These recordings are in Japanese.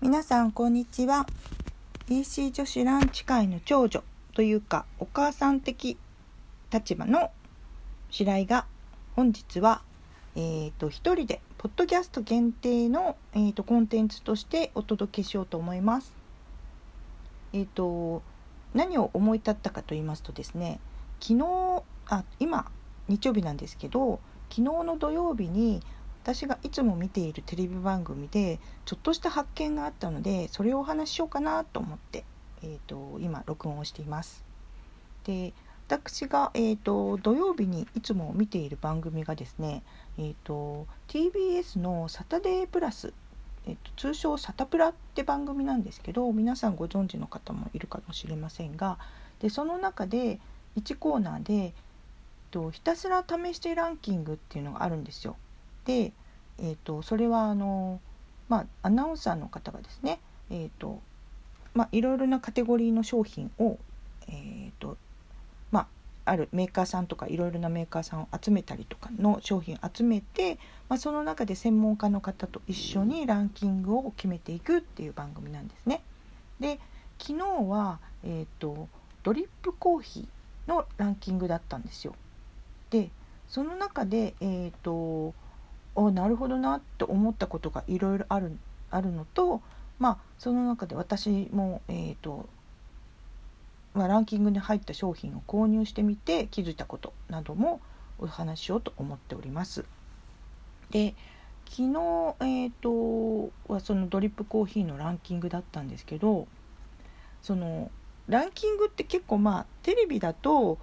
皆さんこんにちは EC 女子ランチ会の長女というかお母さん的立場の白井が本日はえーと、一人でポッドキャスト限定の、えーと、コンテンツとしてお届けしようと思います。えっ、ー、と何を思い立ったかと言いますとですね昨日あ今日曜日なんですけど昨日の土曜日に私がいつも見ているテレビ番組でちょっとした発見があったのでそれをお話ししようかなと思って、えーと、今録音をしています。で私が、えーと、土曜日にいつも見ている番組がですね、えーと、TBS の「サタデープラス」えーと、通称「サタプラ」って番組なんですけど皆さんご存知の方もいるかもしれませんがでその中で1コーナーで、とひたすら試してランキングっていうのがあるんですよ。で、えーと、それはあの、まあ、アナウンサーの方がですね、えーとまあ、いろいろなカテゴリーの商品を、えーとまあ、あるメーカーさんとかいろいろなメーカーさんを集めたりとかの商品集めて、まあ、その中で専門家の方と一緒にランキングを決めていくっていう番組なんですね。で昨日は、えーとドリップコーヒーのランキングだったんですよ。でその中で、えーと、おなるほどなって思ったことがいろいろあるあるのと、まあ、その中で私も、えーとまあ、ランキングに入った商品を購入してみて気づいたことなどもお話ししようと思っております。で昨日、えーと、はそのドリップコーヒーのランキングだったんですけどそのランキングって結構まあテレビだと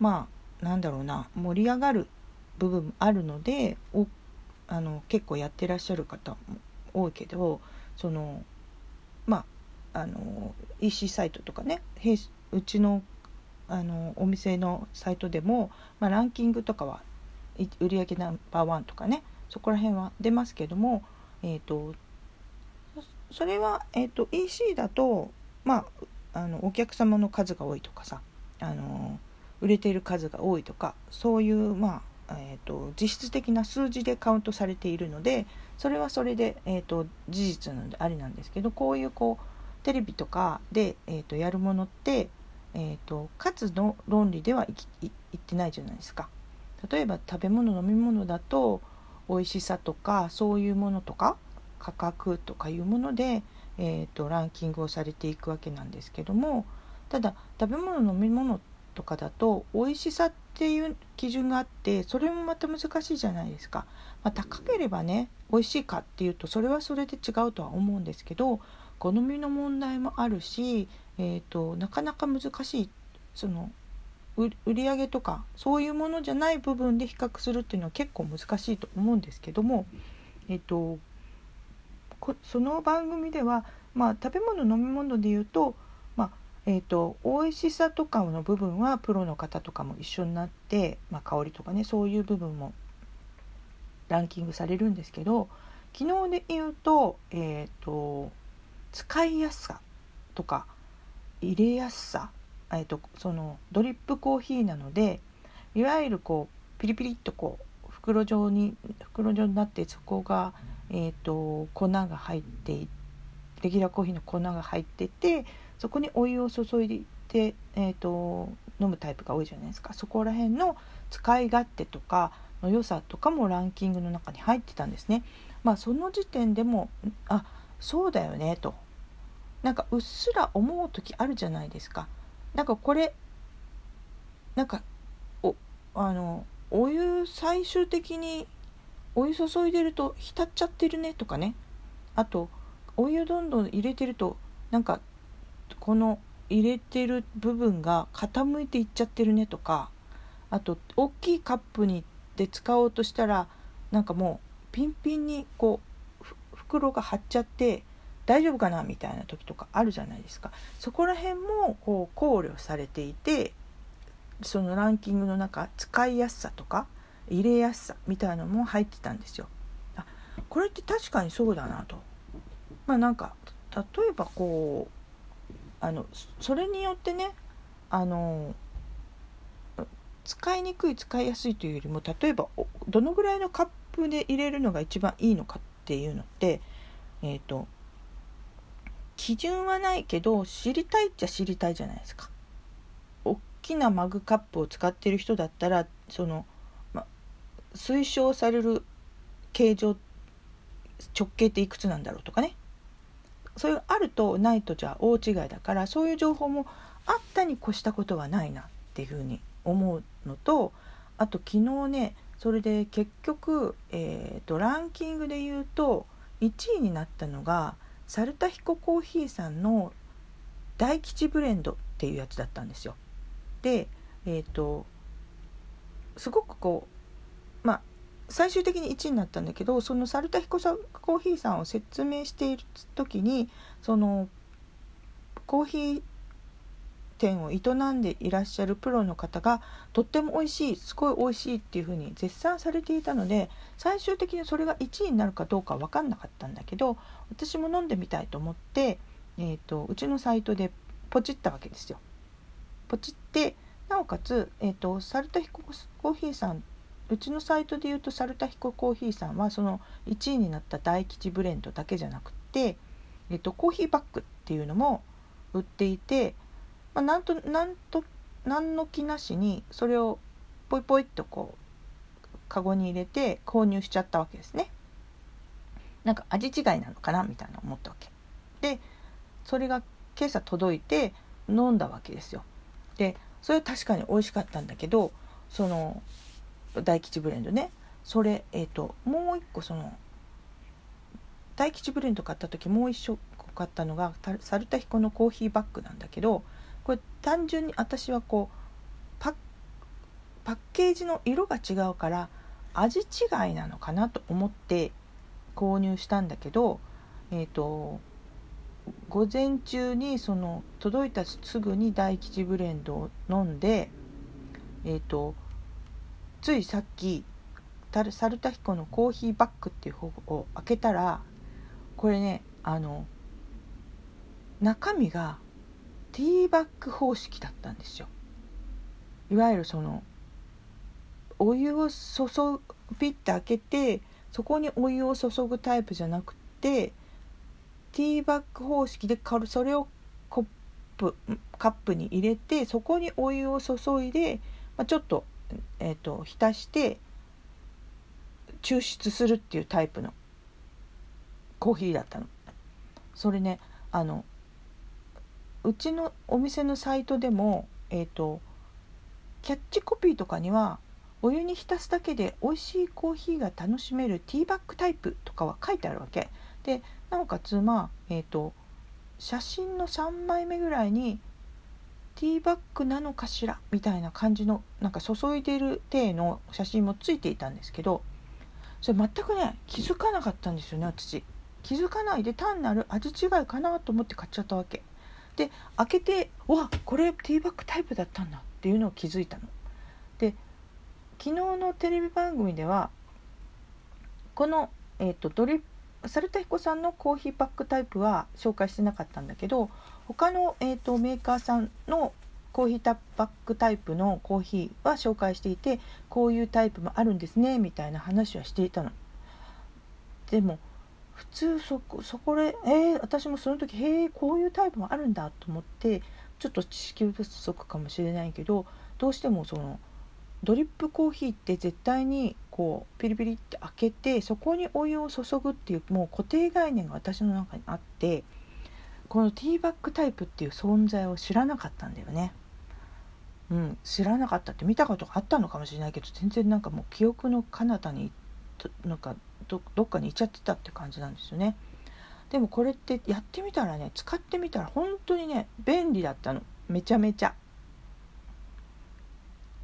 まあなんだろうな盛り上がる部分もあるのでおあの結構やってらっしゃる方も多いけどそのまああの EC サイトとかねうちのあのお店のサイトでも、まあ、ランキングとかは売上ナンバーワンとかねそこら辺は出ますけども、えーと、それは、えーと、EC だと、まあ、あのお客様の数が多いとかさあの売れている数が多いとかそういう、まあえーと、実質的な数字でカウントされているのでそれはそれで、えーと、事実なのでありなんですけどこういうこうテレビとかで、えー、とやるものって、えー、と数の論理ではいいってないじゃないですか。例えば食べ物飲み物だと美味しさとかそういうものとか価格とかいうもので、えーとランキングをされていくわけなんですけどもただ食べ物飲み物とかだと美味しさってていう基準があってそれもまた難しいじゃないですか。まあ、高ければね美味しいかっていうとそれはそれで違うとは思うんですけど好みの問題もあるし、えーと、なかなか難しいその売り上げとかそういうものじゃない部分で比較するっていうのは結構難しいと思うんですけども、えーと、その番組では、まあ、食べ物飲み物で言うとえーと、美味しさとかの部分はプロの方とかも一緒になって、まあ、香りとかねそういう部分もランキングされるんですけど昨日で言うと,、えーと、使いやすさとか入れやすさ、えーと、そのドリップコーヒーなのでいわゆるこうピリピリっとこう袋状に袋状になってそこが、えー、と粉が入ってレギュラーコーヒーの粉が入っててそこにお湯を注いで、えーと、飲むタイプが多いじゃないですかそこら辺の使い勝手とかの良さとかもランキングの中に入ってたんですね。まあその時点でもあそうだよねとなんかうっすら思う時あるじゃないですか。なんかこれなんかおあのお湯最終的にお湯注いでると浸っちゃってるねとかねあとお湯どんどん入れてるとなんかこの入れてる部分が傾いていっちゃってるねとかあと大きいカップにで使おうとしたらなんかもうピンピンにこう袋が張っちゃって大丈夫かなみたいな時とかあるじゃないですかそこら辺もこう考慮されていてそのランキングの中使いやすさとか入れやすさみたいなのも入ってたんですよ。あこれって確かにそうだなと。まあなんか例えばこうあのそれによってねあの使いにくい使いやすいというよりも例えばどのぐらいのカップで入れるのが一番いいのかっていうのって、えーと、基準はないけど知りたいっちゃ知りたいじゃないですか。大きなマグカップを使ってる人だったらその、ま、推奨される形状直径っていくつなんだろうとかねそういうあるとないとじゃ大違いだからそういう情報もあったに越したことはないなっていうふうに思うのとあと昨日ねそれで結局、えーと、ランキングで言うと1位になったのがサルタヒココーヒーさんの大吉ブレンドっていうやつだったんですよ。でえ、ー、とすごくこう最終的に1位になったんだけどそのサルタヒココーヒーさんを説明している時にそのコーヒー店を営んでいらっしゃるプロの方がとっても美味しいすごい美味しいっていうふうに絶賛されていたので最終的にそれが1位になるかどうか分かんなかったんだけど私も飲んでみたいと思って、えーと、うちのサイトでポチったわけですよ。ポチってなおかつ、えーと、サルタヒココーヒーさんうちのサイトで言うとサルタヒココーヒーさんはその1位になった大吉ブレンドだけじゃなくて、えーとコーヒーバッグっていうのも売っていてまあ、なんとなんと何の気なしにそれをポイポイっとこうカゴに入れて購入しちゃったわけですね。なんか味違いなのかな？みたいな思ったわけ。でそれが今朝届いて飲んだわけですよ。でそれは確かに美味しかったんだけどその大吉ブレンドね。それえっ、ー、ともう一個その大吉ブレンド買った時もう一個買ったのがサルタヒコのコーヒーバッグなんだけどこれ単純に私はこうパッケージの色が違うから味違いなのかなと思って購入したんだけどえっ、ー、と午前中にその届いたすぐに大吉ブレンドを飲んでえっ、ー、とついさっきサルタヒコのコーヒーバッグっていう方を開けたらこれねあの中身がティーバッグ方式だったんですよ。いわゆるそのお湯を注ぐピッて開けてそこにお湯を注ぐタイプじゃなくてティーバッグ方式でそれをコップカップに入れてそこにお湯を注いで、まあ、ちょっと,、えーと浸して抽出するっていうタイプのコーヒーだったの。それねあのうちのお店のサイトでも、えーと、キャッチコピーとかにはお湯に浸すだけで美味しいコーヒーが楽しめるティーバッグタイプとかは書いてあるわけでなおかつまあえっ、ー、と写真の3枚目ぐらいにティーバッグなのかしら？みたいな感じのなんか注いでる体の写真もついていたんですけどそれ全くね気づかなかったんですよね私。気づかないで単なる味違いかなと思って買っちゃったわけ。で開けてわこれティーバッグタイプだったんだっていうのを気づいたの。で昨日のテレビ番組ではこの、えーと、ドリサルタヒコさんのコーヒーバッグタイプは紹介してなかったんだけど他の、えーと、メーカーさんのコーヒーバッグタイプのコーヒーは紹介していてこういうタイプもあるんですねみたいな話はしていたの。でも普通そこそこでえー、私もその時へえこういうタイプもあるんだと思ってちょっと知識不足かもしれないけどどうしてもそのドリップコーヒーって絶対にこうピリピリって開けてそこにお湯を注ぐっていうもう固定概念が私の中にあってこのティーバッグタイプっていう存在を知らなかったんだよね。うん、知らなかったって見たことがあったのかもしれないけど全然なんかもう記憶の彼方になんかどっかに行っちゃってたって感じなんですよね。でもこれってやってみたらね使ってみたら本当にね便利だったの。めちゃめちゃ。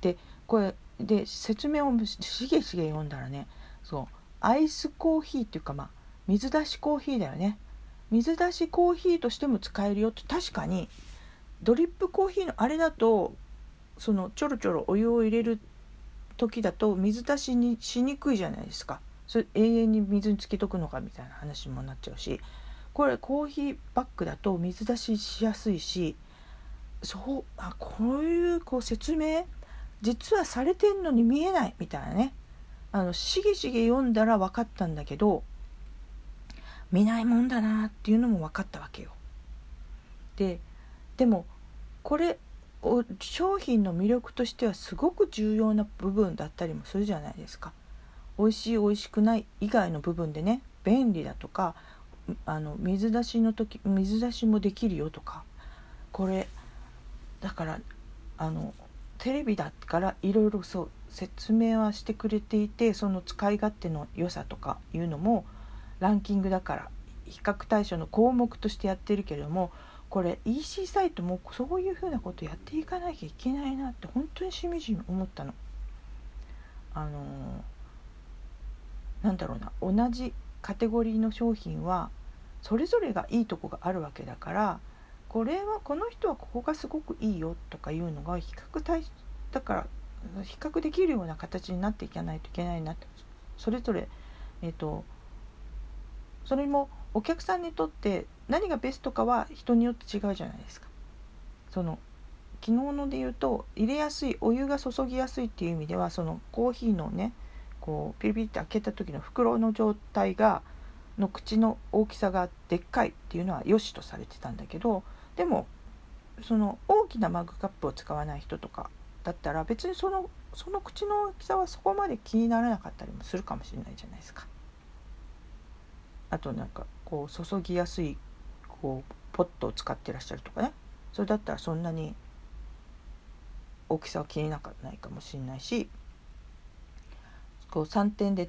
でこれで説明をしげしげ読んだらねそうアイスコーヒーっていうかまあ水出しコーヒーだよね。水出しコーヒーとしても使えるよって確かにドリップコーヒーのあれだとそのちょろちょろお湯を入れる時だと水出しにしにくいじゃないですか。それ永遠に水につけとくのかみたいな話もなっちゃうしこれコーヒーバッグだと水出ししやすいしそうあこういうこう説明実はされてんのに見えないみたいなね。あのしげしげ読んだら分かったんだけど見ないもんだなっていうのも分かったわけよ。ででもこれ商品の魅力としてはすごく重要な部分だったりもするじゃないですか。美味しい美味しくない以外の部分でね便利だとかあの水出しの時水出しもできるよとかこれだからあのテレビだからいろいろそう説明はしてくれていてその使い勝手の良さとかいうのもランキングだから比較対象の項目としてやってるけれどもこれ EC サイトもそういうふうなことやっていかなきゃいけないなって本当にしみじみ思ったの。あのなんだろうな同じカテゴリーの商品はそれぞれがいいとこがあるわけだからこれはこの人はここがすごくいいよとかいうのが比較対だから比較できるような形になっていかないといけないなってそれぞれえっ、ー、とそれもお客さんにとって何がベストかは人によって違うじゃないですか。その昨日ので言うと入れやすいお湯が注ぎやすいっていう意味ではそのコーヒーのねこうピリピリって開けた時の袋の状態がの口の大きさがでっかいっていうのは良しとされてたんだけどでもその大きなマグカップを使わない人とかだったら別にそのその口の大きさはそこまで気にならなかったりもするかもしれないじゃないですか。あとなんかこう注ぎやすいこうポットを使ってらっしゃるとかねそれだったらそんなに大きさは気になかないかもしれないしこう3点で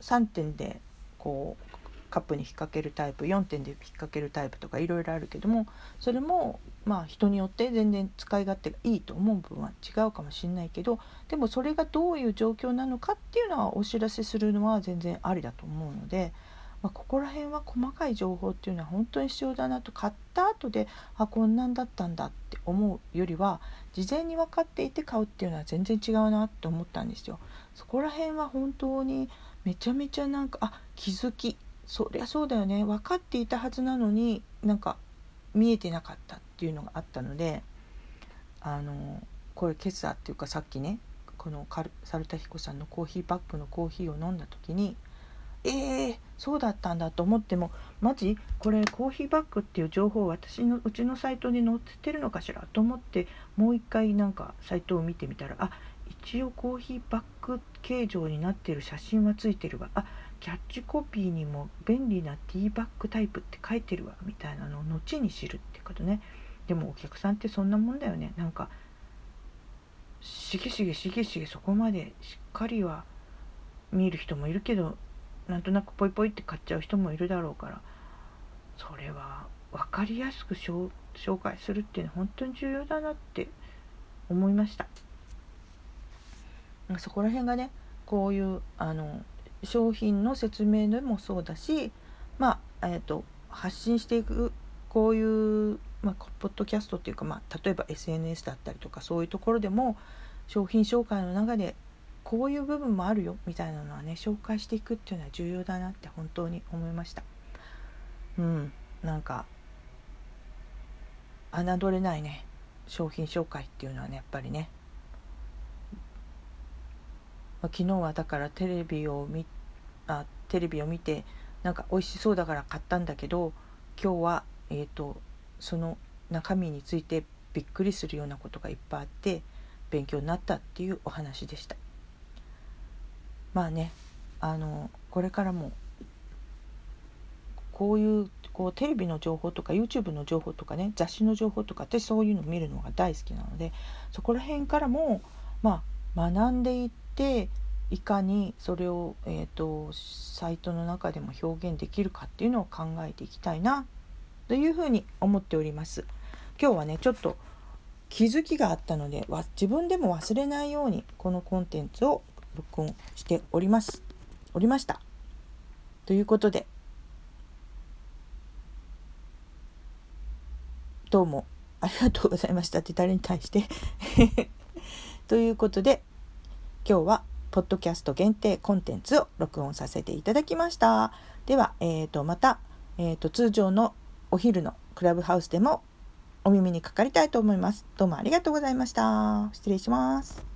3点でこうカップに引っ掛けるタイプ4点で引っ掛けるタイプとかいろいろあるけどもそれもまあ人によって全然使い勝手がいいと思う分は違うかもしれないけどでもそれがどういう状況なのかっていうのはお知らせするのは全然ありだと思うので。まあ、ここら辺は細かい情報っていうのは本当に必要だなと。買った後であこんなんだったんだって思うよりは事前に分かっていて買うっていうのは全然違うなって思ったんですよ。そこら辺は本当にめちゃめちゃなんかあ気づき。そりゃそうだよね。分かっていたはずなのになんか見えてなかったっていうのがあったのであのこれ今朝っていうかさっきねこの猿田彦さんのコーヒーバッグのコーヒーを飲んだ時にえー、そうだったんだと思ってもマジ？これコーヒーバッグっていう情報私のうちのサイトに載ってるのかしらと思ってもう一回なんかサイトを見てみたらあ一応コーヒーバッグ形状になってる写真はついてるわ。あキャッチコピーにも便利なティーバッグタイプって書いてるわみたいなのを後に知るってことね。でもお客さんってそんなもんだよね。なんかしげしげしげしげそこまでしっかりは見る人もいるけどなんとなくポイポイって買っちゃう人もいるだろうからそれは分かりやすく紹介するっていうのは本当に重要だなって思いました。そこら辺がねこういうあの商品の説明でもそうだしまあえーと、発信していくこういう、まあ、ポッドキャストっていうか、まあ、例えば SNS だったりとかそういうところでも商品紹介の中でこういう部分もあるよみたいなのはね紹介していくっていうのは重要だなって本当に思いました。うん。なんか侮れないね。商品紹介っていうのはねやっぱりね、まあ、昨日はだからテレビを見あテレビを見てなんか美味しそうだから買ったんだけど今日はえっ、ー、とその中身についてびっくりするようなことがいっぱいあって勉強になったっていうお話でした。まあねあのこれからもこういうこうテレビの情報とか YouTube の情報とかね雑誌の情報とか私そういうの見るのが大好きなのでそこら辺からもまあ学んでいっていかにそれを、えーと、サイトの中でも表現できるかっていうのを考えていきたいなというふうに思っております。今日はねちょっと気づきがあったので自分でも忘れないようにこのコンテンツを録音しております。おりました。ということでどうもありがとうございました。って誰に対して？ということで今日はポッドキャスト限定コンテンツを録音させていただきました。では、えーと、また、えーと通常のお昼のクラブハウスでもお耳にかかりたいと思います。どうもありがとうございました。失礼します。